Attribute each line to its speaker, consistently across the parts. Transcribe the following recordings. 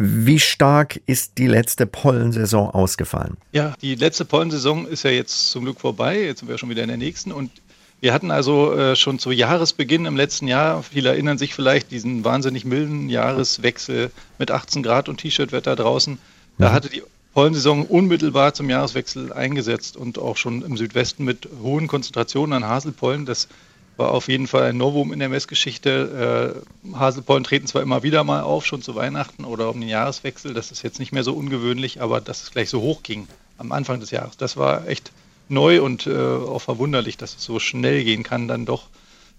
Speaker 1: Wie stark ist die letzte Pollensaison ausgefallen?
Speaker 2: Ja, die letzte Pollensaison ist ja jetzt zum Glück vorbei. Jetzt sind wir schon wieder in der nächsten. Und wir hatten also äh, schon zu Jahresbeginn im letzten Jahr, viele erinnern sich vielleicht, diesen wahnsinnig milden Jahreswechsel mit 18 Grad und T-Shirt-Wetter draußen. Da mhm. hatte die Pollensaison unmittelbar zum Jahreswechsel eingesetzt und auch schon im Südwesten mit hohen Konzentrationen an Haselpollen. Das war auf jeden Fall ein Novum in der Messgeschichte. Äh, Haselpollen treten zwar immer wieder mal auf, schon zu Weihnachten oder um den Jahreswechsel. Das ist jetzt nicht mehr so ungewöhnlich, aber dass es gleich so hoch ging am Anfang des Jahres, das war echt neu und äh, auch verwunderlich, dass es so schnell gehen kann, dann doch,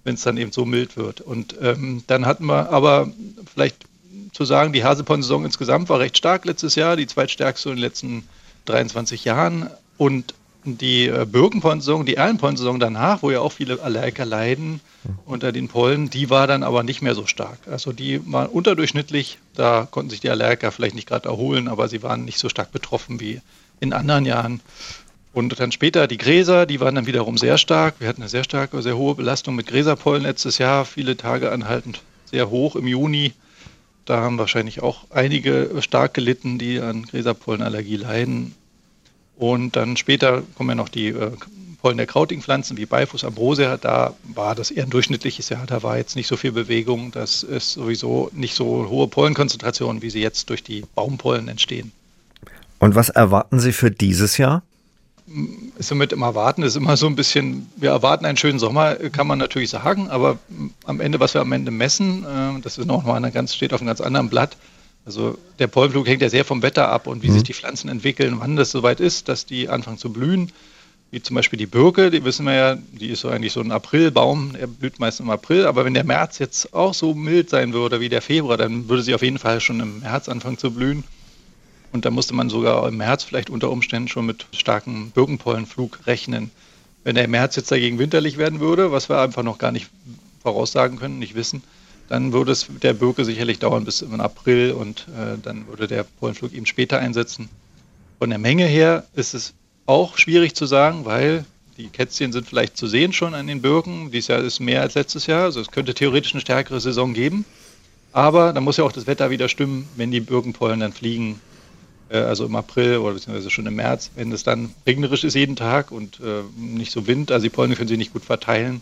Speaker 2: wenn es dann eben so mild wird. Und ähm, dann hatten wir aber vielleicht zu sagen, die Hasepollen-Saison insgesamt war recht stark letztes Jahr, die zweitstärkste in den letzten 23 Jahren. Und die äh, Birkenpollensaison, die Erlenpollensaison danach, wo ja auch viele Allergiker leiden unter den Pollen, die war dann aber nicht mehr so stark. Also die war unterdurchschnittlich, da konnten sich die Allergiker vielleicht nicht gerade erholen, aber sie waren nicht so stark betroffen wie in anderen Jahren. Und dann später die Gräser, die waren dann wiederum sehr stark. Wir hatten eine sehr starke, sehr hohe Belastung mit Gräserpollen letztes Jahr, viele Tage anhaltend sehr hoch im Juni. Da haben wahrscheinlich auch einige stark gelitten, die an Gräserpollenallergie leiden. Und dann später kommen ja noch die äh, Pollen der krautigen Pflanzen wie Beifuß, Ambrosia. Da war das eher ein durchschnittliches Jahr. Da war jetzt nicht so viel Bewegung. Das ist sowieso nicht so hohe Pollenkonzentrationen, wie sie jetzt durch die Baumpollen entstehen.
Speaker 1: Und was erwarten Sie für dieses Jahr?
Speaker 2: ist mit im Erwarten ist immer so ein bisschen, wir erwarten einen schönen Sommer, kann man natürlich sagen, aber am Ende, was wir am Ende messen, äh, das ist noch mal eine ganz, steht auf einem ganz anderen Blatt. Also der Pollenflug hängt ja sehr vom Wetter ab und wie mhm. sich die Pflanzen entwickeln, wann das soweit ist, dass die anfangen zu blühen. Wie zum Beispiel die Birke, die wissen wir ja, die ist so eigentlich so ein Aprilbaum, der blüht meist im April, aber wenn der März jetzt auch so mild sein würde wie der Februar, dann würde sie auf jeden Fall schon im März anfangen zu blühen. Und da musste man sogar im März vielleicht unter Umständen schon mit starkem Birkenpollenflug rechnen. Wenn der März jetzt dagegen winterlich werden würde, was wir einfach noch gar nicht voraussagen können, nicht wissen, dann würde es der Birke sicherlich dauern bis im April und äh, dann würde der Pollenflug eben später einsetzen. Von der Menge her ist es auch schwierig zu sagen, weil die Kätzchen sind vielleicht zu sehen schon an den Birken. Dieses Jahr ist mehr als letztes Jahr, also es könnte theoretisch eine stärkere Saison geben. Aber da muss ja auch das Wetter wieder stimmen, wenn die Birkenpollen dann fliegen äh, also im April oder beziehungsweise schon im März, wenn es dann regnerisch ist jeden Tag und äh, nicht so Wind, also die Pollen können sie nicht gut verteilen,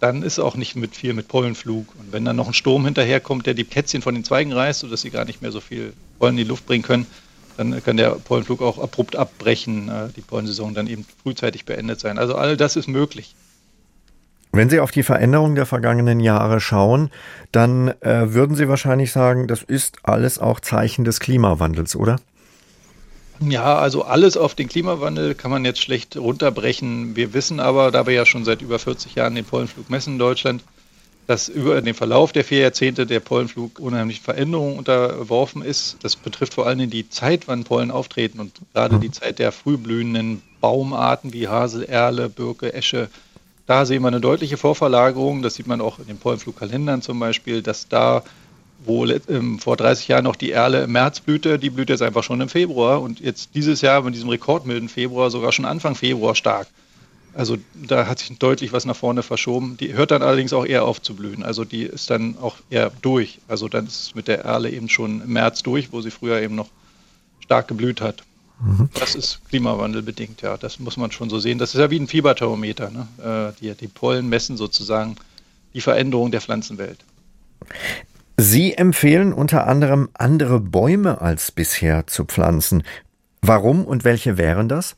Speaker 2: dann ist auch nicht mit viel mit Pollenflug. Und wenn dann noch ein Sturm hinterherkommt, der die Kätzchen von den Zweigen reißt, sodass sie gar nicht mehr so viel Pollen in die Luft bringen können, dann kann der Pollenflug auch abrupt abbrechen, äh, die Pollensaison dann eben frühzeitig beendet sein. Also all das ist möglich.
Speaker 1: Wenn Sie auf die Veränderung der vergangenen Jahre schauen, dann äh, würden Sie wahrscheinlich sagen, das ist alles auch Zeichen des Klimawandels, oder?
Speaker 2: Ja, also alles auf den Klimawandel kann man jetzt schlecht runterbrechen. Wir wissen aber, da wir ja schon seit über 40 Jahren den Pollenflug messen in Deutschland, dass über den Verlauf der vier Jahrzehnte der Pollenflug unheimlich Veränderungen unterworfen ist. Das betrifft vor allem die Zeit, wann Pollen auftreten und gerade mhm. die Zeit der frühblühenden Baumarten wie Hasel, Erle, Birke, Esche. Da sehen wir eine deutliche Vorverlagerung. Das sieht man auch in den Pollenflugkalendern zum Beispiel, dass da wo ähm, vor 30 Jahren noch die Erle im März blühte, die blüht jetzt einfach schon im Februar und jetzt dieses Jahr mit diesem rekordmilden Februar sogar schon Anfang Februar stark. Also da hat sich deutlich was nach vorne verschoben. Die hört dann allerdings auch eher auf zu blühen. Also die ist dann auch eher durch. Also dann ist es mit der Erle eben schon im März durch, wo sie früher eben noch stark geblüht hat. Mhm. Das ist klimawandelbedingt, ja. Das muss man schon so sehen. Das ist ja wie ein Fieberthermometer. Ne? Äh, die, die Pollen messen sozusagen die Veränderung der Pflanzenwelt.
Speaker 1: Sie empfehlen unter anderem andere Bäume als bisher zu pflanzen. Warum und welche wären das?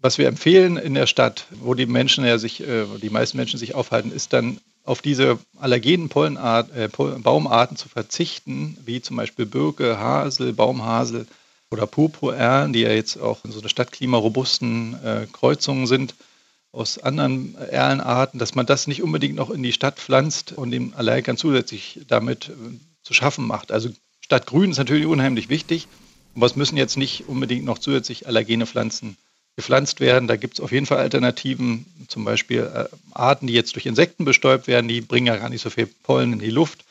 Speaker 2: Was wir empfehlen in der Stadt, wo die Menschen ja sich, äh, die meisten Menschen sich aufhalten, ist dann auf diese allergenen Pollenart, äh, Baumarten zu verzichten, wie zum Beispiel Birke, Hasel, Baumhasel oder Purpurerlen, die ja jetzt auch in so einer stadtklimarobusten äh, Kreuzungen sind aus anderen Erlenarten, dass man das nicht unbedingt noch in die Stadt pflanzt und den Allergikern zusätzlich damit äh, zu schaffen macht. Also statt Grün ist natürlich unheimlich wichtig, aber es müssen jetzt nicht unbedingt noch zusätzlich allergene Pflanzen gepflanzt werden. Da gibt es auf jeden Fall Alternativen, zum Beispiel äh, Arten, die jetzt durch Insekten bestäubt werden, die bringen ja gar nicht so viel Pollen in die Luft.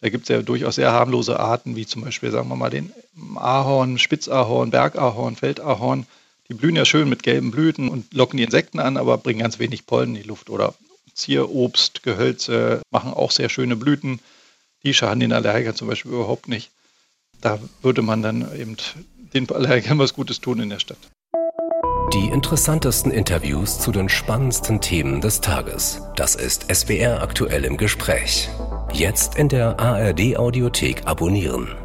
Speaker 2: Da gibt es ja durchaus sehr harmlose Arten, wie zum Beispiel, sagen wir mal, den Ahorn, Spitzahorn, Bergahorn, Feldahorn die blühen ja schön mit gelben Blüten und locken die Insekten an, aber bringen ganz wenig Pollen in die Luft. Oder Zierobst, Gehölze machen auch sehr schöne Blüten. Die schaden den Allergikern zum Beispiel überhaupt nicht. Da würde man dann eben den Allergikern was Gutes tun in der Stadt.
Speaker 3: Die interessantesten Interviews zu den spannendsten Themen des Tages. Das ist SWR aktuell im Gespräch. Jetzt in der ARD Audiothek abonnieren.